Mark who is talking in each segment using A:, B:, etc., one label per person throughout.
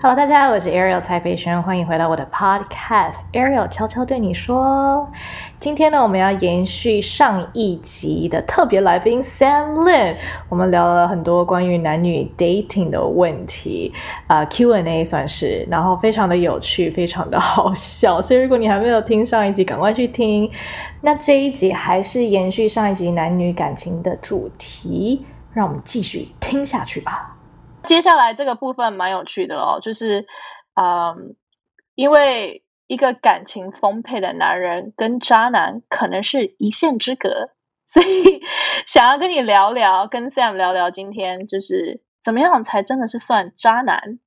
A: Hello，大家好，我是 Ariel 蔡飞轩，欢迎回到我的 Podcast。Ariel 悄悄对你说，今天呢，我们要延续上一集的特别来宾 Sam Lin，我们聊了很多关于男女 dating 的问题，啊、Q&A 算是，然后非常的有趣，非常的好笑，所以如果你还没有听上一集，赶快去听。那这一集还是延续上一集男女感情的主题，让我们继续听下去吧。
B: 接下来这个部分蛮有趣的哦，就是，嗯，因为一个感情丰沛的男人跟渣男可能是一线之隔，所以想要跟你聊聊，跟 Sam 聊聊，今天就是怎么样才真的是算渣男。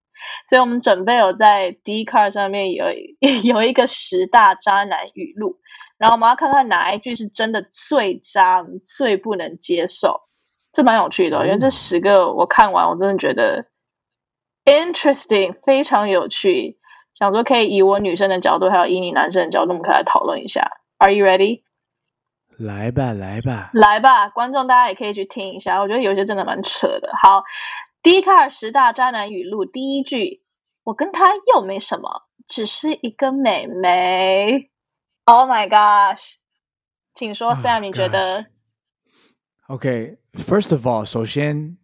B: 所以我们准备有在 d c a r 上面有 有一个十大渣男语录，然后我们要看看哪一句是真的最渣、最不能接受。这蛮有趣的哦，因为这十个我看完，我真的觉得 interesting，非常有趣。想说可以以我女生的角度，还有以你男生的角度，我们可以来讨论一下。Are you ready？
C: 来吧，来吧，
B: 来吧，观众大家也可以去听一下，我觉得有些真的蛮扯的。好，第一卡十大渣男语录，第一句：我跟他又没什么，只是一个美眉。Oh my gosh！请说
C: Oh
B: Sam，你觉得
C: OK，First、of all，首先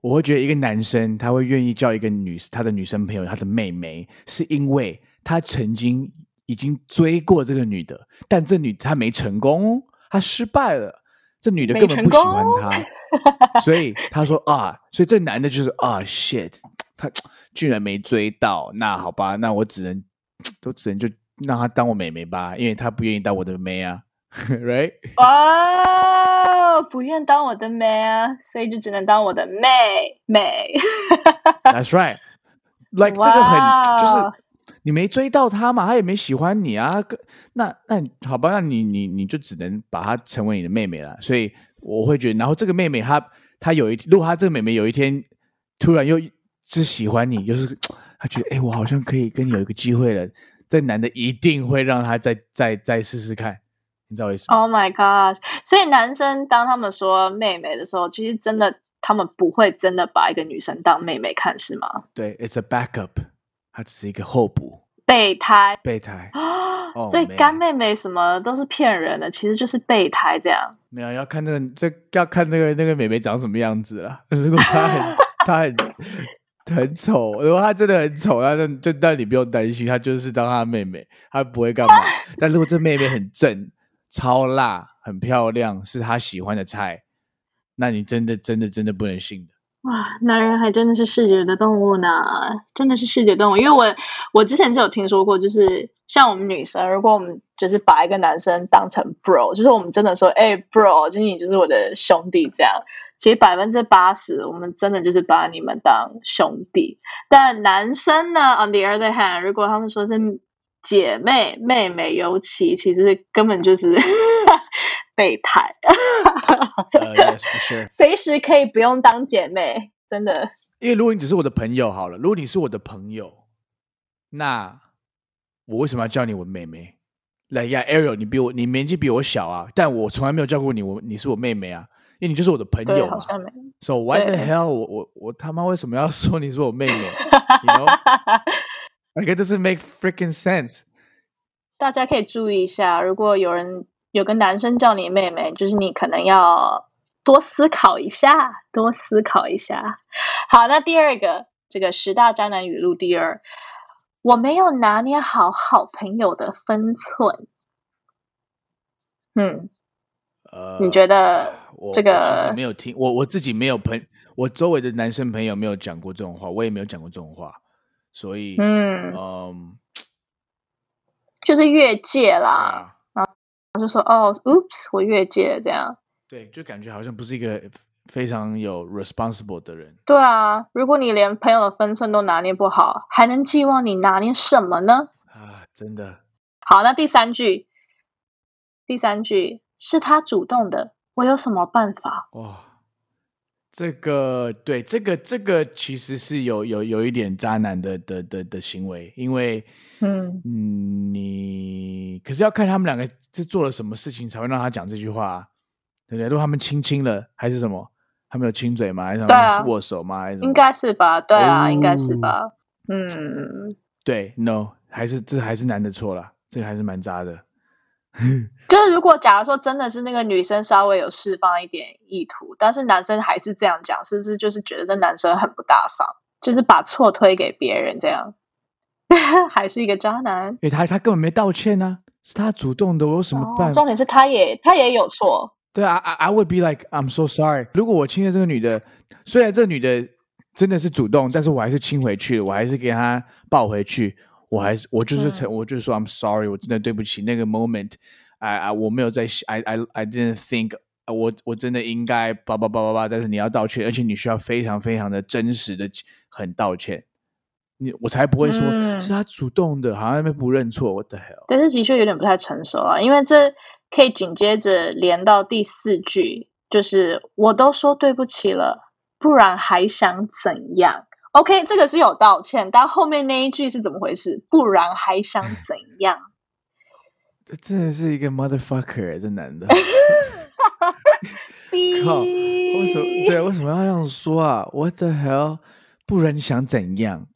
C: 我会觉得一个男生他会愿意叫一个女他的女生朋友他的妹妹，是因为他曾经已经追过这个女的，但这女他没成功，他失败了，这女的根本不喜欢他，所以他说啊，所以这男的就是啊 shit，他居然没追到，那好吧，那我只能都只能就让他当我妹妹吧，因为他不愿意当我的妹啊，right？
B: 哦，不愿当我的妹啊，所以就只能当我的妹妹。
C: That's right. Like 这个很就是你没追到他嘛，他也没喜欢你啊。那那好吧，那你你你就只能把她成为你的妹妹了。所以我会觉得，然后这个妹妹她她有一如果她这个妹妹有一天突然又只喜欢你，就是她觉得哎、诶我好像可以跟你有一个机会了，这男的一定会让她再再再试试看，你知道我意思吗
B: ？Oh my god！所以男生当他们说妹妹的时候，其实真的他们不会真的把一个女生当妹妹看，是吗？
C: 对，It's a backup，它只是一个候补
B: 备胎
C: 备胎。
B: 啊
C: ，Oh,
B: 所以干妹妹什么都是骗人的，其实就是备胎这样。
C: 没有，要看那个这要看那个那个妹妹长什么样子了。如果她很 她很很丑，如果她真的很丑，那那就那你不用担心，她就是当她妹妹，她不会干嘛。但如果这妹妹很正、超辣、很漂亮，是她喜欢的菜，那你真的真的真的不能信的。
B: 哇，男人还真的是视觉的动物呢，真的是视觉动物。因为我我之前就有听说过，就是像我们女生，如果我们就是把一个男生当成 bro，就是我们真的说，哎、bro，就是你就是我的兄弟这样。其实百分之八十，我们真的就是把你们当兄弟。但男生呢，on the other hand，如果他们说是姐妹、妹妹，尤其其实根本就是 备胎。
C: 呃、yes, sure。
B: 随时可以不用当姐妹，真的。
C: 因为如果你只是我的朋友好了，如果你是我的朋友，那我为什么要叫你我妹妹？来呀，Ariel，你比我你年纪比我小啊，但我从来没有叫过你我你是我妹妹啊，因为你就是我的朋，友嘛。So why the hell 我我我他妈为什么要说你是我妹妹？You know，like it doesn't make freaking sense。
B: 大家可以注意一下，如果有人有个男生叫你妹妹，就是你可能要多思考一下，多思考一下。好，那第二个，这个十大渣男语录第二，我没有拿捏好好朋友的分寸。嗯，
C: 呃，
B: 你觉得
C: 我
B: 这
C: 我其实
B: 个
C: 没有听，我我自己没有朋，我周围的男生朋友没有讲过这种话，我也没有讲过这种话，所以
B: 嗯，
C: 嗯，
B: 就是越界啦，
C: 啊，
B: 就说哦，oops，我越界了这样。
C: 对，就感觉好像不是一个非常有 responsible 的人。
B: 对啊，如果你连朋友的分寸都拿捏不好，还能寄望你拿捏什么呢？
C: 啊，真的，
B: 好，那第三句，第三句是他主动的，我有什么办法？
C: 哇，这个对，这个这个其实是有有有一点渣男的的的的行为，因为
B: 嗯，
C: 嗯，你可是要看他们两个是做了什么事情才会让他讲这句话、啊，对不对？如果他们亲亲了，还是什么？他们有亲嘴吗？还是他们握手吗？还是
B: 应该是吧？对啊，应该是
C: 哦
B: 吧？嗯，
C: 对，no，还是这还是男的错了，这个还是蛮渣的。
B: 就是如果假如说真的是那个女生稍微有释放一点意图，但是男生还是这样讲，是不是就是觉得这男生很不大方，就是把错推给别人这样，还是一个渣男？
C: 因为他他根本没道歉呢、是他主动的，我有什么办法？
B: 哦重点是他也他也有错，
C: 对啊，I I would be like I'm so sorry。如果我亲了这个女的，虽然这个女的真的是主动，但是我还是亲回去，我还是给她抱回去，我还是我就是承，我就是说 I'm sorry，我真的对不起。那个 moment，哎哎，我没有在，I I I didn't think，我我真的应该叭叭叭叭叭，但是你要道歉，而且你需要非常非常的真实的很道歉，你我才不会说、
B: 嗯。
C: 是他主动的，好像那边不认错，What the hell？
B: 但是的确有点不太成熟啊，因为这可以紧接着连到第四句，就是我都说对不起了，不然还想怎样？OK，这个是有道歉，但后面那一句是怎么回事？不然还想怎样？
C: 这真的是一个 motherfucker，这男的。
B: 逼
C: 靠，为什么对？为什么要这样说啊？What the hell？不然你想怎样？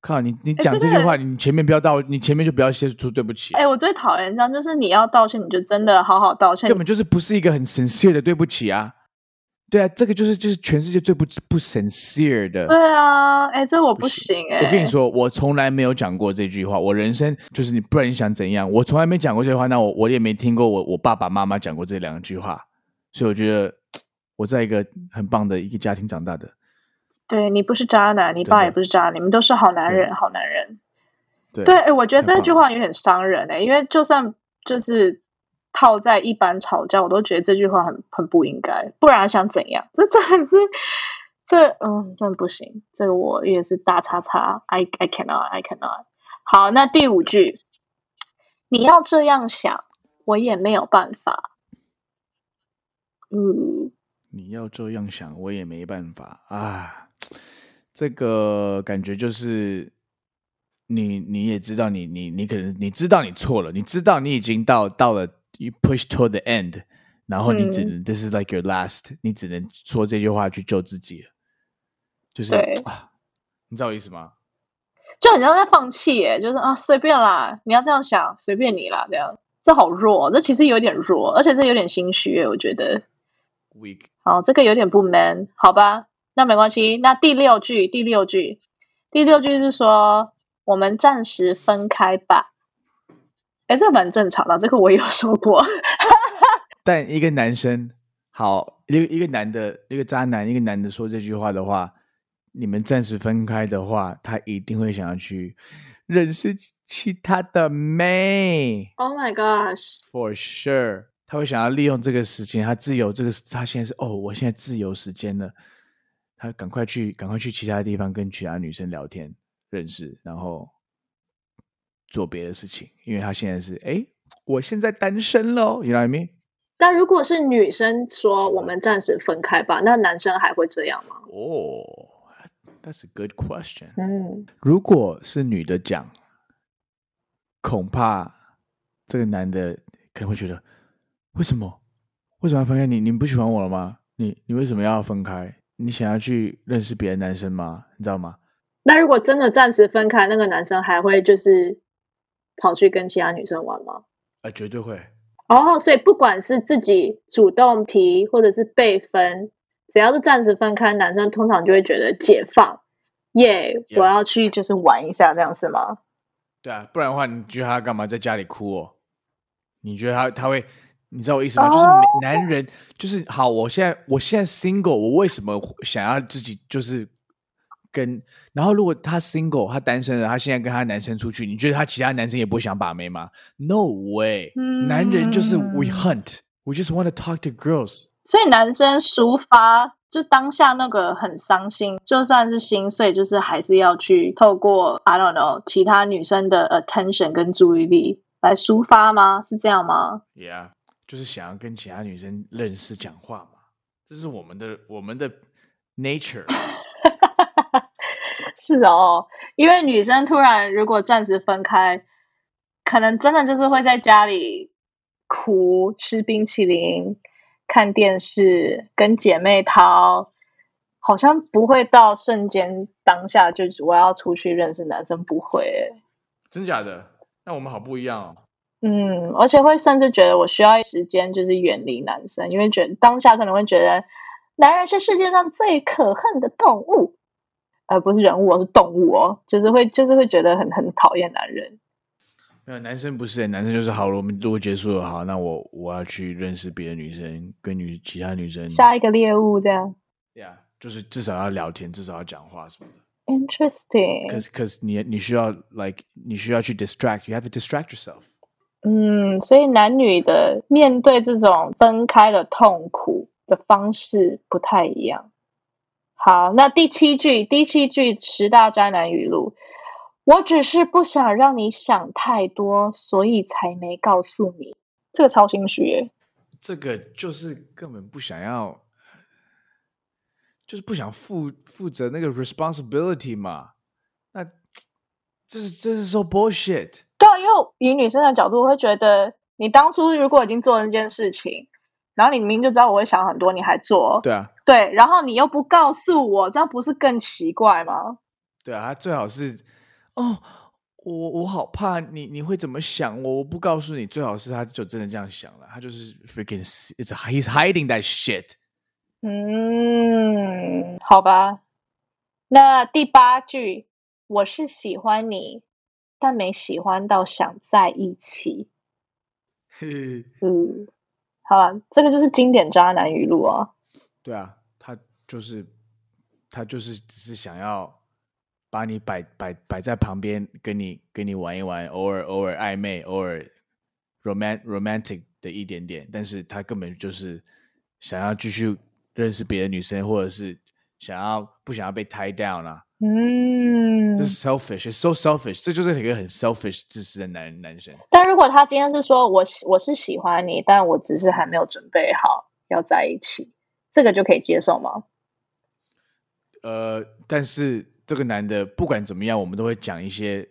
C: 靠你！你讲
B: 这
C: 句话，你前面不要道，你前面就不要先说对不起，
B: 哎、我最讨厌这样，就是你要道歉，你就真的好好道歉
C: 根。本就是不是一个很 sincere 的对不起啊！对啊，这个就是就是全世界最不不 sincere 的。
B: 对啊，哎、这我不行哎、
C: 我跟你，说，我从来没有讲过这句话。我人生就是你，不然你想怎样？我从来没讲过这句话。那我我也没听过我我爸爸妈妈讲过这两句话，所以我觉得我在一个很棒的一个家庭长大的。
B: 对你不是渣男，你爸也不是渣男，你们都是好男人，好男人。
C: 对
B: 对，哎，我觉得这句话有点伤人哎、因为就算就是套在一般吵架，我都觉得这句话很很不应该，不然想怎样？这真的是这嗯，真不行，这个我也是大叉叉，I I cannot I cannot。好，那第五句，你要这样想，我也没有办法。嗯，
C: 你要这样想，我也没办法啊。这个感觉就是你，你也知道你，你你可能你知道你错了，你知道你已经到到了 you push toward the end，然后你只
B: 嗯
C: 能、this is like your last，你只能说这句话去救自己，就是你知道我意思吗？
B: 就很像在放弃耶，就是啊随便啦，你要这样想，随便你啦，这样这好弱，这其实有点弱，而且这有点心虚耶，我觉得。
C: weak，
B: 好，这个有点不 man，好吧，那没关系。那第六句，第六句，第六句是说我们暂时分开吧。哎，这个蛮正常的，这个我也有说过。
C: 但一个男生好，一个一个男的，一个渣男，一个男的说这句话的话，你们暂时分开的话，他一定会想要去认识其他的妹
B: oh my
C: gosh，，for sure。他会想要利用这个时间，他自由这个，他现在是哦，我现在自由时间了，他赶快去，赶快去其他地方跟其他女生聊天认识，然后做别的事情，因为他现在是哎，我现在单身喽，you know what I mean？
B: 那如果是女生说我们暂时分开吧，那男生还会这样吗？
C: 哦、t h a t s a good question。
B: 嗯，
C: 如果是女的讲，恐怕这个男的可能会觉得，为什么？为什么要分开？你你不喜欢我了吗？你你为什么要分开？你想要去认识别的男生吗？你知道吗？
B: 那如果真的暂时分开，那个男生还会就是跑去跟其他女生玩吗？
C: 啊，绝对会。
B: 哦，所以不管是自己主动提，或者是被分，只要是暂时分开，男生通常就会觉得解放，耶、
C: Yeah
B: 我要去就是玩一下，这样是吗？
C: 对啊，不然的话，你觉得他干嘛在家里哭哦？你觉得他他会？你知道我意思吗？就是男人，就是好。我现在我现在 single，我为什么想要自己就是跟？然后如果他 single，他单身了，他现在跟他男生出去，你觉得他其他男生也不会想把妹吗？No way！、男人就是 we
B: 嗯
C: hunt，we just want to talk to girls。
B: 所以男生抒发就当下那个很伤心，就算是心碎，就是还是要去透过 I don't know 其他女生的 attention 跟注意力来抒发吗？是这样吗
C: ？Yeah，就是想要跟其他女生认识、讲话嘛，这是我们的我们的 nature。
B: 是哦，因为女生突然如果暂时分开，可能真的就是会在家里哭、吃冰淇淋、看电视、跟姐妹淘，好像不会到瞬间当下就是我要出去认识男生，不会、欸。
C: 真假的？那我们好不一样哦。
B: 嗯，而且会甚至觉得我需要时间，就是远离男生，因为觉得当下可能会觉得男人是世界上最可恨的动物，而不是人物哦，是动物哦，就是会就是会觉得很很讨厌男人。
C: 没有，男生不是，男生就是好了。我们如果结束了，好，那我我要去认识别的女生，跟女其他女生。
B: 下一个猎物这样。
C: Yeah，就是至少要聊天，至少要讲话什么的。
B: Interesting。
C: 可是可是你你需要 like 你需要去 distract，you have to distract yourself。
B: 嗯，所以男女的面对这种分开的痛苦的方式不太一样。好，那第七句，第七句十大渣男语录，我只是不想让你想太多，所以才没告诉你。这个超心虚耶。
C: 这个就是根本不想要，就是不想负负责那个 responsibility 嘛。那这是这是 so bullshit。
B: 对啊，因为以女生的角度，我会觉得你当初如果已经做了那件事情，然后你明明就知道我会想很多，你还做，
C: 对啊，
B: 对，然后你又不告诉我，这样不是更奇怪吗？
C: 对啊，他最好是哦，我我好怕你你会怎么想我，我不告诉你。最好是他就真的这样想了，他就是 freaking it's he's hiding that shit。
B: 嗯，好吧。那第八句，我是喜欢你，但没喜欢到想在一起。嗯，好了，这个就是经典渣男语录啊。
C: 对啊，他就是他就是只是想要把你摆摆摆在旁边，跟你跟你玩一玩，偶尔偶尔暧昧，偶尔 romant romantic 的一点点，但是他根本就是想要继续认识别的女生，或者是想要不想要被 tie down 啊。
B: 嗯
C: 这，是 selfish，it's so selfish，这就是一个很 selfish 自私的男男生。
B: 但如果他今天是说我喜我是喜欢你，但我只是还没有准备好要在一起，这个就可以接受吗？
C: 呃，但是这个男的不管怎么样，我们都会讲一些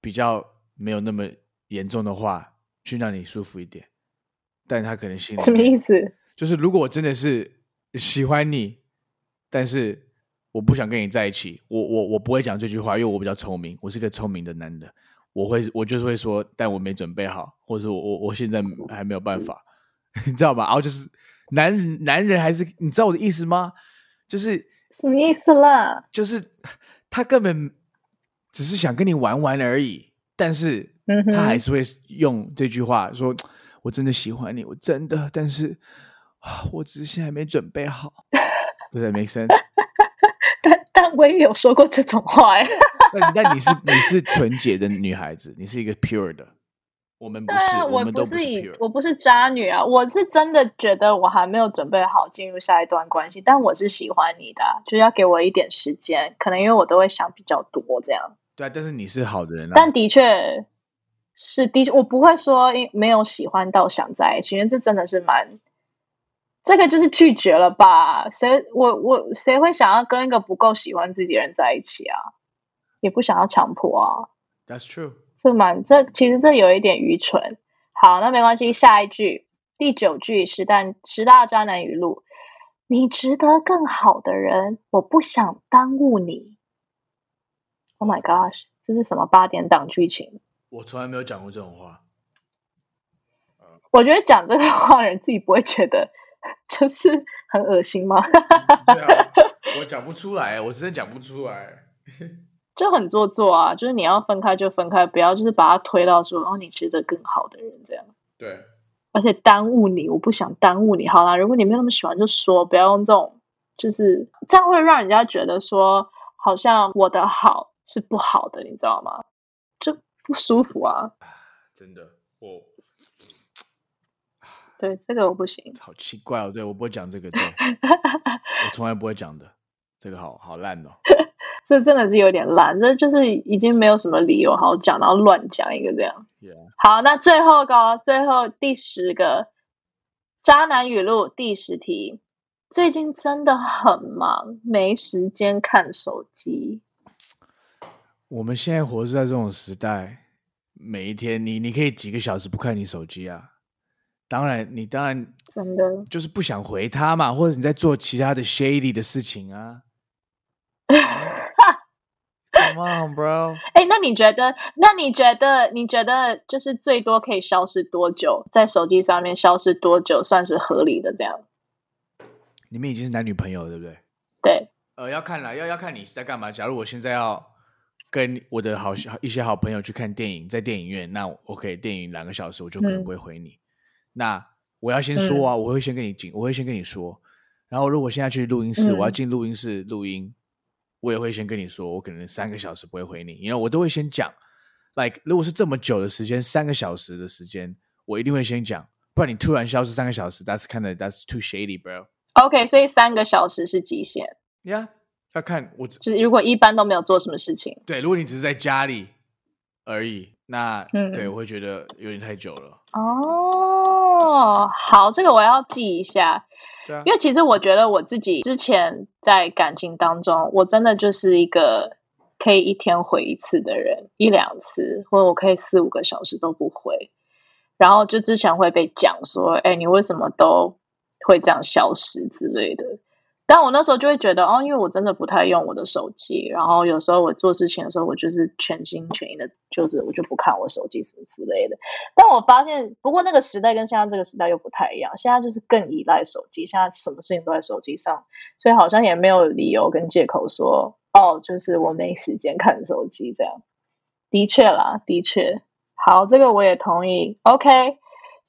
C: 比较没有那么严重的话，去让你舒服一点。但他可能心里
B: 什么意思？
C: 就是如果我真的是喜欢你，但是我不想跟你在一起，我我我不会讲这句话，因为我比较聪明，我是个聪明的男的，我会我就是会说，但我没准备好，或者我我我现在还没有办法，你知道吧？然后就是男男人还是你知道我的意思吗？就是
B: 什么意思啦？
C: 就是他根本只是想跟你玩玩而已，但是他还是会用这句话说：“我真的喜欢你，我真的，但是啊，我只是现在还没准备好。” Does that make sense？
B: 但但我也有说过这种话哎。
C: 那但你是你是纯洁的女孩子，你是一个 pure 的，我们不是，
B: 我
C: 们都是
B: 是以。我不是渣女啊，我是真的觉得我还没有准备好进入下一段关系，但我是喜欢你的啊，就是要给我一点时间，可能因为我都会想比较多这样，
C: 对啊，但是你是好的人啊。
B: 但的确是的确，我不会说因没有喜欢到想在一起，因为这真的是蛮，这个就是拒绝了吧？谁我我谁会想要跟一个不够喜欢自己的人在一起啊？也不想要强迫啊。
C: That's true。
B: 这蛮这其实这有一点愚蠢。好，那没关系，下一句第九句十大十大渣男语录：你值得更好的人，我不想耽误你。Oh my gosh，这是什么八点档剧情？
C: 我从来没有讲过这种话。
B: 我觉得讲这个话的人自己不会觉得就是很恶心吗？
C: 对啊，我讲不出来，我真的讲不出来。
B: 就很做作啊！就是你要分开就分开，不要就是把他推到说哦，你值得更好的人这样。
C: 对，
B: 而且耽误你，我不想耽误你。好啦，如果你没有那么喜欢，就说不要用这种，就是这样会让人家觉得说，好像我的好是不好的，你知道吗？就不舒服啊。
C: 真的，我
B: 对，这个我不行。
C: 好奇怪哦。对我不会讲这个，对 我从来不会讲的。这个好好烂哦。
B: 这真的是有点烂，这就是已经没有什么理由好讲，然后乱讲一个这样。好，那最后个，最后第十个渣男语录第十题：最近真的很忙，没时间看手机。
C: 我们现在活在这种时代，每一天你你可以几个小时不看你手机啊？当然你当然
B: 真的。
C: 就是不想回他嘛，或者你在做其他的 shady 的事情啊。Come on, bro。
B: 哎，那你觉得？那你觉得？你觉得就是最多可以消失多久？在手机上面消失多久算是合理的？这样？
C: 你们已经是男女朋友了，对不对？
B: 对。
C: 呃，要看了，要要看你是在干嘛。假如我现在要跟我的好一些好朋友去看电影，在电影院，那 OK，电影两个小时，我就可能不会回你。那我要先说啊，我会先跟你进，我会先跟你说。然后如果现在去录音室，我要进录音室录音。我也会先跟你说，我可能三个小时不会回你，因为我都会先讲。Like，如果是这么久的时间，三个小时的时间，我一定会先讲，不然你突然消失三个小时，That's kind of that's too shady, bro.
B: OK，所以三个小时是极限。
C: Yeah，要看我
B: 就是如果一般都没有做什么事情。
C: 对，如果你只是在家里而已，那嗯对我会觉得有点太久了。
B: 哦，好，这个我要记一下。因为其实我觉得我自己之前在感情当中，我真的就是一个可以一天回一次的人，一两次，或者我可以四五个小时都不回。然后就之前会被讲说：“哎，你为什么都会这样消失之类的。”但我那时候就会觉得，哦，因为我真的不太用我的手机，然后有时候我做事情的时候，我就是全心全意的，就是我就不看我手机什么之类的。但我发现，不过那个时代跟现在这个时代又不太一样，现在就是更依赖手机，现在什么事情都在手机上，所以好像也没有理由跟借口说，哦，就是我没时间看手机这样。的确啦，的确，好，这个我也同意。OK。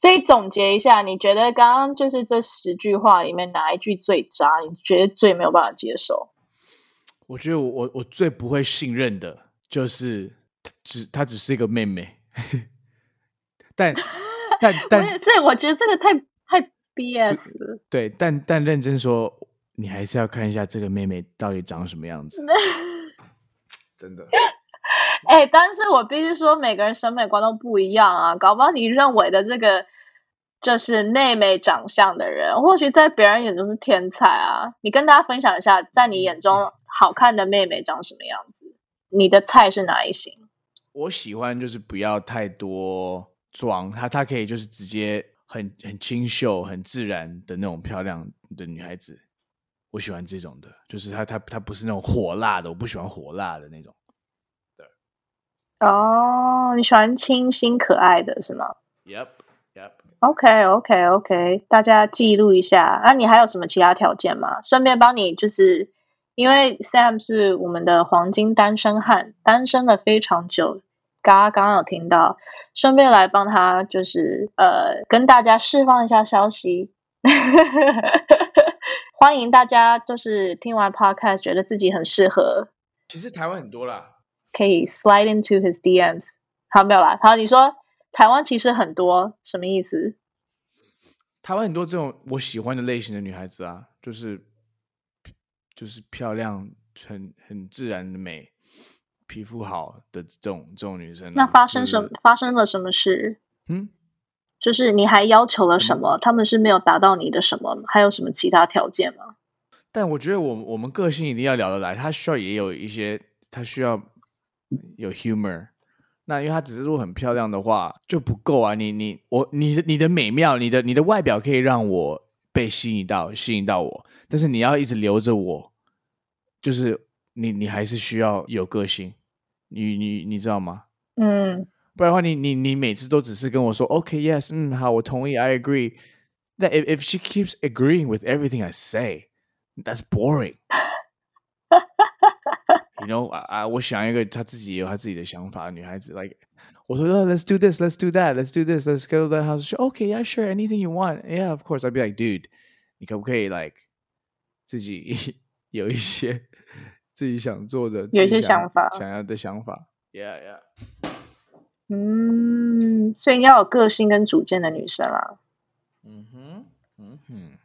B: 所以总结一下，你觉得刚刚就是这十句话里面哪一句最渣？你觉得最没有办法接受？
C: 我觉得我我我最不会信任的就是只她只是一个妹妹，但 但但，
B: 所以我觉得这个太太 BS 了。
C: 对，但但认真说，你还是要看一下这个妹妹到底长什么样子。真的。
B: 哎，但是我必须说，每个人审美观都不一样啊。搞不好你认为的这个就是妹妹长相的人，或许在别人眼中是天才啊。你跟大家分享一下，在你眼中好看的妹妹长什么样子？你的菜是哪一型？
C: 我喜欢就是不要太多妆，她她可以就是直接很很清秀、很自然的那种漂亮的女孩子。我喜欢这种的，就是她她她不是那种火辣的，我不喜欢火辣的那种。
B: 哦，你喜欢清新可爱的是吗
C: ？Yep, yep.
B: OK, OK, OK. 大家记录一下。啊，你还有什么其他条件吗？顺便帮你，就是因为 Sam 是我们的黄金单身汉，单身了非常久。刚刚刚有听到，顺便来帮他，就是呃，跟大家释放一下消息。欢迎大家，就是听完 Podcast 觉得自己很适合。
C: 其实台湾很多啦。
B: 可以 slide into his DMs，好没有啦？好，你说台湾其实很多什么意思？
C: 台湾很多这种我喜欢的类型的女孩子啊，就是就是漂亮、很很自然的美、皮肤好的这种这种女生。
B: 那发生什么？发生了什么事？嗯，就是你还要求了什么？他们是没有达到你的什么？还有什么其他条件吗？
C: 但我觉得我我们个性一定要聊得来，他需要也有一些，他需要。有 humor，那因为她只是如果很漂亮的话就不够啊！你你我你的你的美妙，你的你的外表可以让我被吸引到，吸引到我，但是你要一直留着我，就是你你还是需要有个性，你你你知道吗？嗯，不然的话，你你你每次都只是跟我说 OK，Yes，嗯，好，我同意，I agree。That if if she keeps agreeing with everything I say, that's boring. You know 啊啊！我想一个她自己有她自己的想法的女孩子，like 我说 Let's do this, let's do that, let's do this, let's go to the house. Okay, yeah, sure, anything you want. Yeah, of course. I'd be like, dude，你可不可以 like 自己有一些自己想做的，
B: 有一些想法，
C: 想要的想法？Yeah, yeah.
B: 嗯，所以你要有个性跟主见的女生啊。
C: 嗯哼，嗯哼。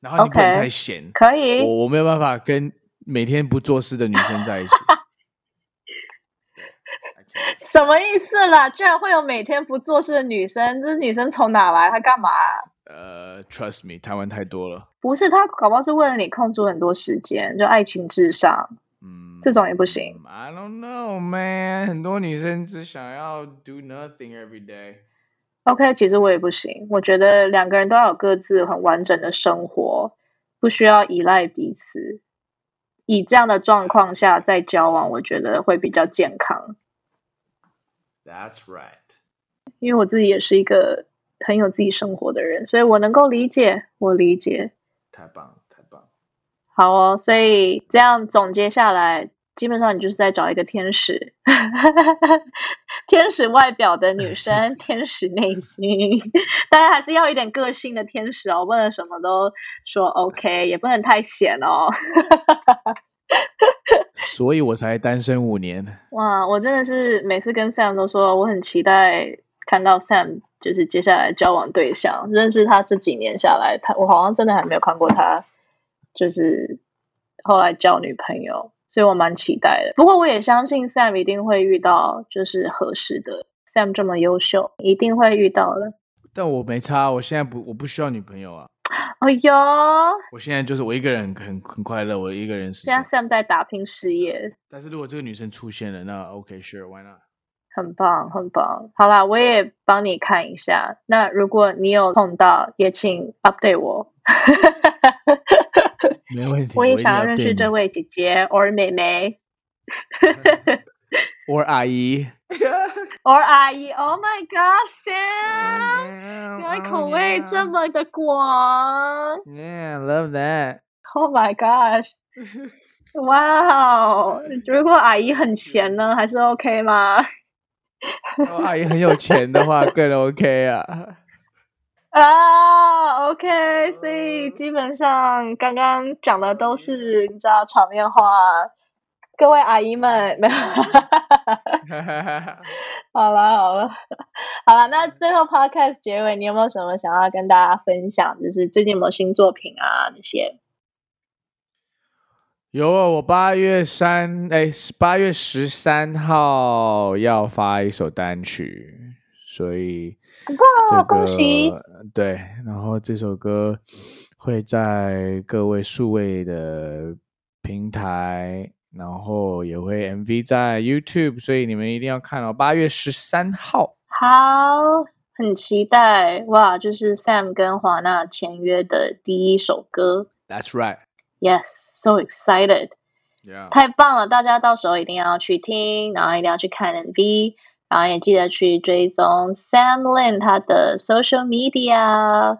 C: 然后你不能太闲，
B: 可以。
C: 我我没有办法跟。每天不做事的女生在一起，
B: 什么意思啦？居然会有每天不做事的女生？这女生从哪来？她干嘛？
C: 呃，Trust me，台湾太多了。
B: 不是，她搞不好是为了你空出很多时间，就爱情至上。嗯，这种也不行。
C: I don't know, man。很多女生只想要 do nothing every day。
B: OK，其实我也不行。我觉得两个人都要有各自很完整的生活，不需要依赖彼此。以这样的状况下再交往，我觉得会比较健康。
C: That's right。
B: 因为我自己也是一个很有自己生活的人，所以我能够理解，我理解。
C: 太棒了，太棒了。
B: 好哦，所以这样总结下来，基本上你就是在找一个天使，天使外表的女生，天使内心，大家还是要一点个性的天使哦，不能什么都说 OK，也不能太闲哦。
C: 所以我才单身五年。
B: 哇，我真的是每次跟 Sam 都说，我很期待看到 Sam 就是接下来交往对象。认识他这几年下来，他我好像真的还没有看过他，就是后来交女朋友，所以我蛮期待的。不过我也相信 Sam 一定会遇到就是合适的。Sam 这么优秀，一定会遇到的。
C: 但我没差，我现在不，我不需要女朋友啊。
B: 哎呦，
C: 我现在就是我一个人很很很快乐，我一个人是。
B: 现在 Sam 在打拼事业，
C: 但是如果这个女生出现了，那 OK，Sure，Why、not？
B: 很棒，很棒。好啦，我也帮你看一下。那如果你有碰到，也请 update 我。
C: 没问题。
B: 我也想要认识这位姐姐或妹妹，
C: 或阿姨，
B: 或阿姨。Oh my God，Sam，原来口味这么的广。
C: Yeah，love that。
B: Oh my gosh！哇哦，如果阿姨很闲呢，还是 OK 吗？
C: 如果阿姨很有钱的话，更 OK 啊。
B: 啊，OK，所以基本上刚刚讲的都是你知道场面话，各位阿姨们没有。好了好了好了，那最后 Podcast 结尾，你有没有什么想要跟大家分享？就是最近有没有新作品啊那些？
C: 有啊，我八月三哎，八月十三号要发一首单曲，所以
B: 哇，恭喜！
C: 对，然后这首歌会在各位数位的平台，然后也会 MV 在 YouTube，所以你们一定要看哦。八月十三号，
B: 好，很期待哇！就是 Sam 跟华纳签约的第一首歌。
C: That's right.
B: Yes, so excited.
C: Yeah.
B: 太棒了！大家到时候一定要去听，然后一定要去看 MV，然后也记得去追踪 Sam Lin 他的 social media。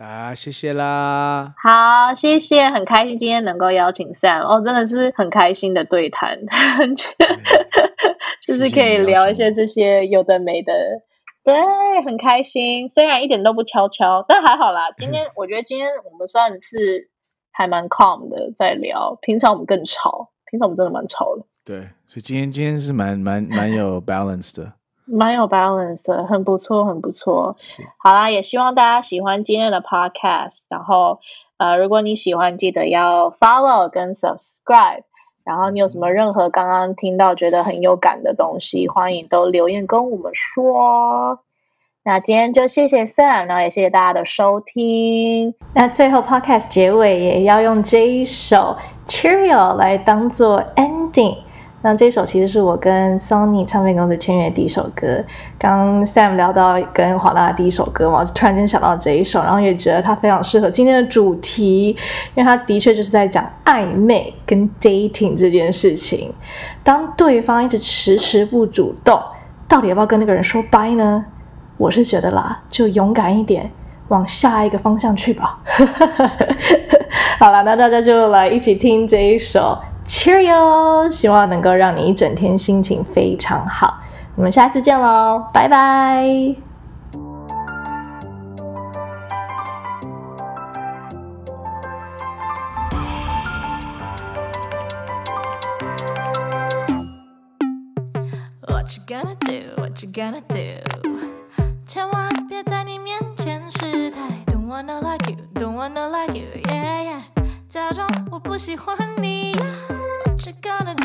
C: 啊，谢谢啦！
B: 好，谢谢，很开心今天能够邀请 Sam，哦，真的是很开心的对谈，就是可以聊一些这些有的没的，对，很开心。虽然一点都不悄悄，但还好啦。今天 我觉得今天我们算是还蛮 calm 的在聊，平常我们更吵，平常我们真的蛮吵的。
C: 对，所以今天今天是蛮蛮蛮有 balance 的。
B: 蛮有 balance 的，很不错，很不错。好啦，也希望大家喜欢今天的 podcast。然后，呃，如果你喜欢，记得要 follow 跟 subscribe。然后，你有什么任何刚刚听到觉得很有感的东西，欢迎都留言跟我们说。那今天就谢谢 Sam，然后也谢谢大家的收听。
A: 那最后 podcast 结尾也要用这一首 Cheerio 来当做 ending。那这首其实是我跟 Sony 唱片公司签约的第一首歌。刚 Sam 聊到跟华纳第一首歌嘛，突然间想到这一首，然后也觉得它非常适合今天的主题，因为它的确就是在讲暧昧跟 dating 这件事情。当对方一直迟迟不主动，到底要不要跟那个人说拜呢？我是觉得啦，就勇敢一点，往下一个方向去吧。好了，那大家就来一起听这一首 Cheerio，希望能够让你一整天心情非常好。我们下次见喽，拜拜。
D: What you gonna do? What you gonna do? 千万别在你面前失态。Don't wanna like you, don't wanna like you, yeah yeah。假装我不喜欢你。You gonna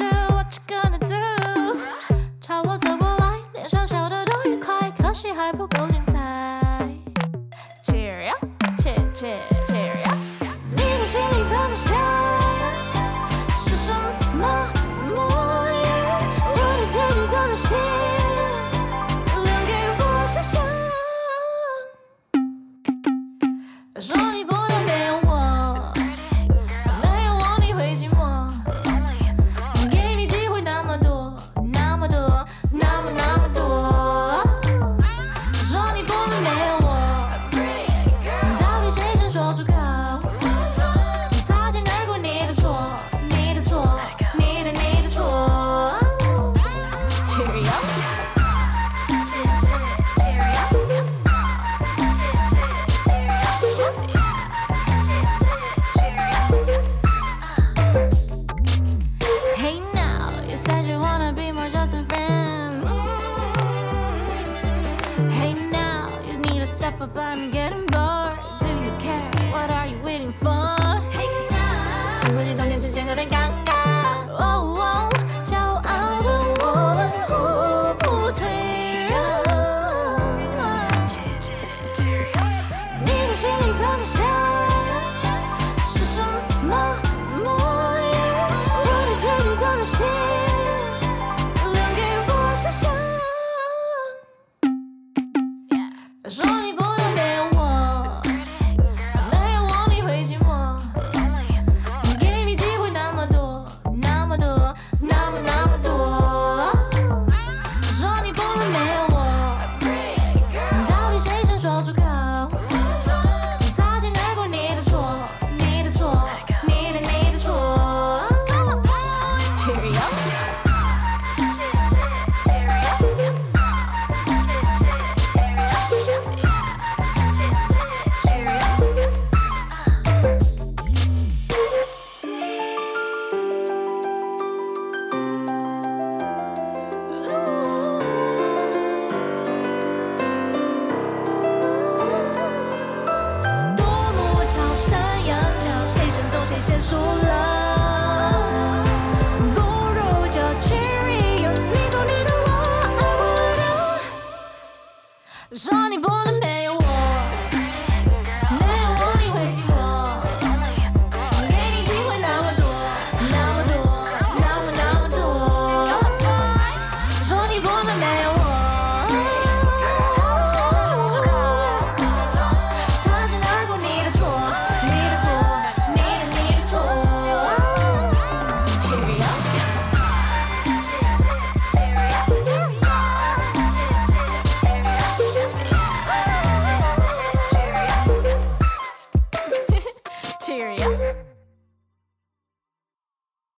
D: 结束了。